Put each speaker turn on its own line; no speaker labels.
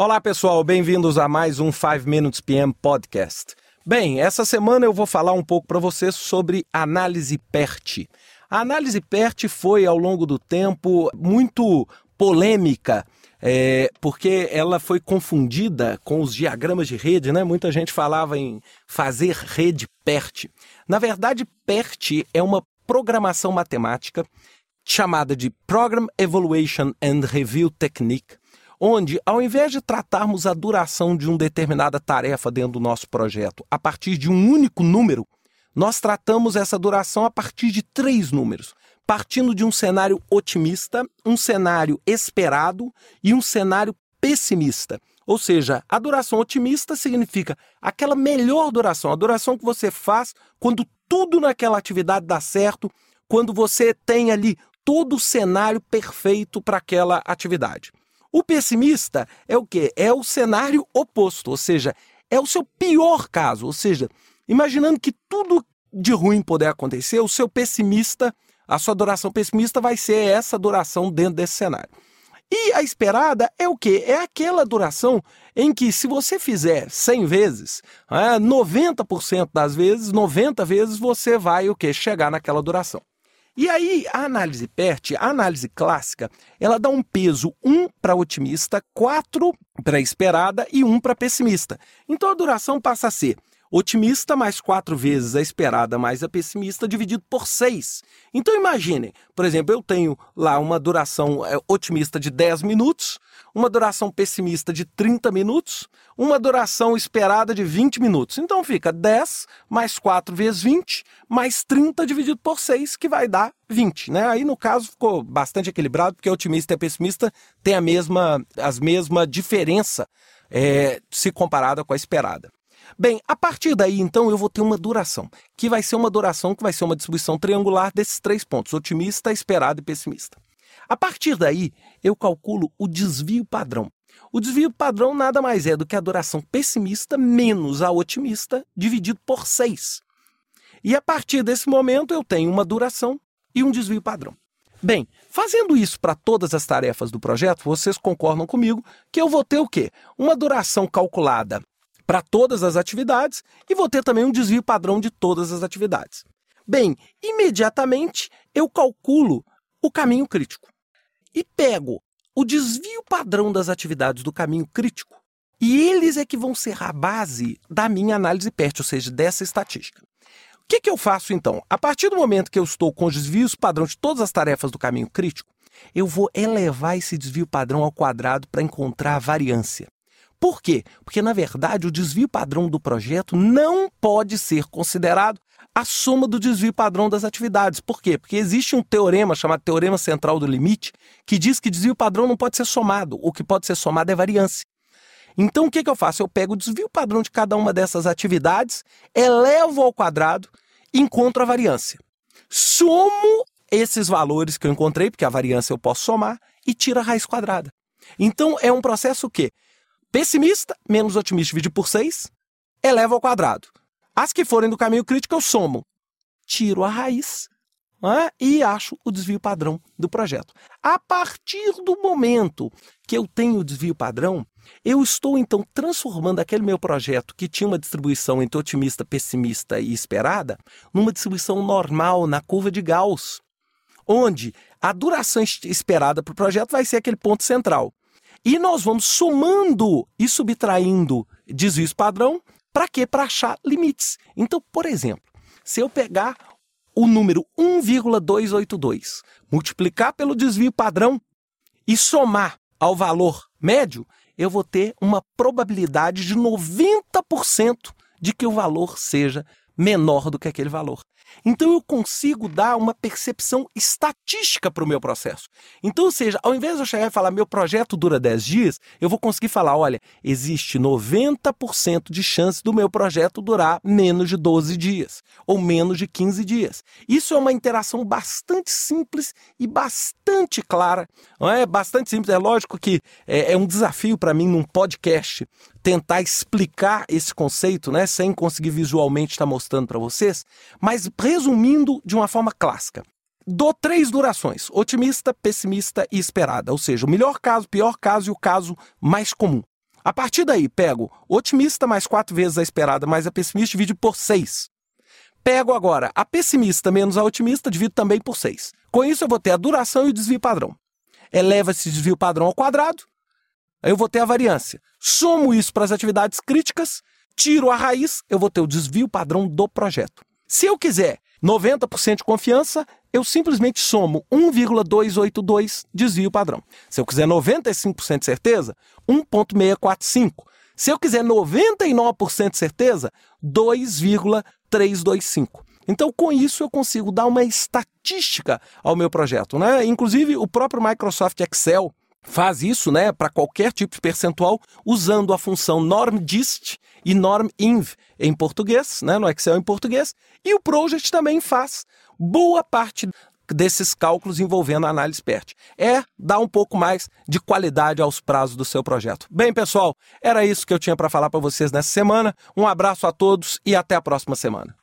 Olá, pessoal, bem-vindos a mais um 5 Minutes PM Podcast. Bem, essa semana eu vou falar um pouco para vocês sobre análise PERT. A análise PERT foi, ao longo do tempo, muito polêmica, é, porque ela foi confundida com os diagramas de rede, né? Muita gente falava em fazer rede PERT. Na verdade, PERT é uma programação matemática chamada de Program Evaluation and Review Technique, onde, ao invés de tratarmos a duração de uma determinada tarefa dentro do nosso projeto a partir de um único número, nós tratamos essa duração a partir de três números, partindo de um cenário otimista, um cenário esperado e um cenário pessimista. Ou seja, a duração otimista significa aquela melhor duração, a duração que você faz quando tudo naquela atividade dá certo, quando você tem ali todo o cenário perfeito para aquela atividade. O pessimista é o quê? É o cenário oposto, ou seja, é o seu pior caso. Ou seja, imaginando que tudo de ruim puder acontecer, o seu pessimista, a sua duração pessimista vai ser essa duração dentro desse cenário. E a esperada é o quê? É aquela duração em que, se você fizer 100 vezes, 90% é, das vezes, 90 vezes, você vai o quê? Chegar naquela duração. E aí, a análise PERT, a análise clássica, ela dá um peso 1 para otimista, 4 para esperada e 1 para pessimista. Então a duração passa a ser Otimista mais quatro vezes a esperada mais a pessimista dividido por seis. Então imaginem, por exemplo, eu tenho lá uma duração é, otimista de 10 minutos, uma duração pessimista de 30 minutos, uma duração esperada de 20 minutos. Então fica 10 mais 4 vezes 20, mais 30 dividido por 6, que vai dar 20. Né? Aí no caso ficou bastante equilibrado, porque otimista e pessimista têm a mesma, as mesma diferença é, se comparada com a esperada. Bem, a partir daí, então, eu vou ter uma duração, que vai ser uma duração que vai ser uma distribuição triangular desses três pontos, otimista, esperado e pessimista. A partir daí, eu calculo o desvio padrão. O desvio padrão nada mais é do que a duração pessimista menos a otimista dividido por 6. E a partir desse momento, eu tenho uma duração e um desvio padrão. Bem, fazendo isso para todas as tarefas do projeto, vocês concordam comigo que eu vou ter o quê? Uma duração calculada para todas as atividades e vou ter também um desvio padrão de todas as atividades. Bem, imediatamente eu calculo o caminho crítico e pego o desvio padrão das atividades do caminho crítico e eles é que vão ser a base da minha análise PERT, ou seja, dessa estatística. O que, que eu faço então? A partir do momento que eu estou com os desvios padrão de todas as tarefas do caminho crítico, eu vou elevar esse desvio padrão ao quadrado para encontrar a variância. Por quê? Porque, na verdade, o desvio padrão do projeto não pode ser considerado a soma do desvio padrão das atividades. Por quê? Porque existe um teorema chamado Teorema Central do Limite que diz que desvio padrão não pode ser somado. O que pode ser somado é variância. Então, o que, que eu faço? Eu pego o desvio padrão de cada uma dessas atividades, elevo ao quadrado e encontro a variância. Somo esses valores que eu encontrei, porque a variância eu posso somar, e tiro a raiz quadrada. Então, é um processo quê? Pessimista menos otimista dividido por 6, eleva ao quadrado. As que forem do caminho crítico, eu somo. Tiro a raiz né, e acho o desvio padrão do projeto. A partir do momento que eu tenho o desvio padrão, eu estou então transformando aquele meu projeto que tinha uma distribuição entre otimista, pessimista e esperada numa distribuição normal na curva de Gauss, onde a duração esperada para o projeto vai ser aquele ponto central. E nós vamos somando e subtraindo desvios padrão para quê? Para achar limites. Então, por exemplo, se eu pegar o número 1,282, multiplicar pelo desvio padrão e somar ao valor médio, eu vou ter uma probabilidade de 90% de que o valor seja menor do que aquele valor. Então eu consigo dar uma percepção estatística para o meu processo. Então, ou seja, ao invés de eu chegar e falar meu projeto dura 10 dias, eu vou conseguir falar, olha, existe 90% de chance do meu projeto durar menos de 12 dias ou menos de 15 dias. Isso é uma interação bastante simples e bastante clara. Não é bastante simples, é lógico que é, é um desafio para mim num podcast tentar explicar esse conceito, né, sem conseguir visualmente estar mostrando para vocês, mas resumindo de uma forma clássica. Dou três durações: otimista, pessimista e esperada, ou seja, o melhor caso, o pior caso e o caso mais comum. A partir daí, pego otimista mais 4 vezes a esperada mais a pessimista, divido por 6. Pego agora a pessimista menos a otimista, divido também por 6. Com isso, eu vou ter a duração e o desvio padrão. Eleva esse desvio padrão ao quadrado, aí eu vou ter a variância. Somo isso para as atividades críticas, tiro a raiz, eu vou ter o desvio padrão do projeto. Se eu quiser 90% de confiança, eu simplesmente somo 1,282 desvio padrão. Se eu quiser 95% de certeza, 1,645. Se eu quiser 99% de certeza, 2,325. Então, com isso, eu consigo dar uma estatística ao meu projeto. Né? Inclusive, o próprio Microsoft Excel faz isso né, para qualquer tipo de percentual usando a função normdist e norminv em português, né, no Excel em português, e o Project também faz boa parte desses cálculos envolvendo a análise PERT. É dar um pouco mais de qualidade aos prazos do seu projeto. Bem, pessoal, era isso que eu tinha para falar para vocês nessa semana. Um abraço a todos e até a próxima semana.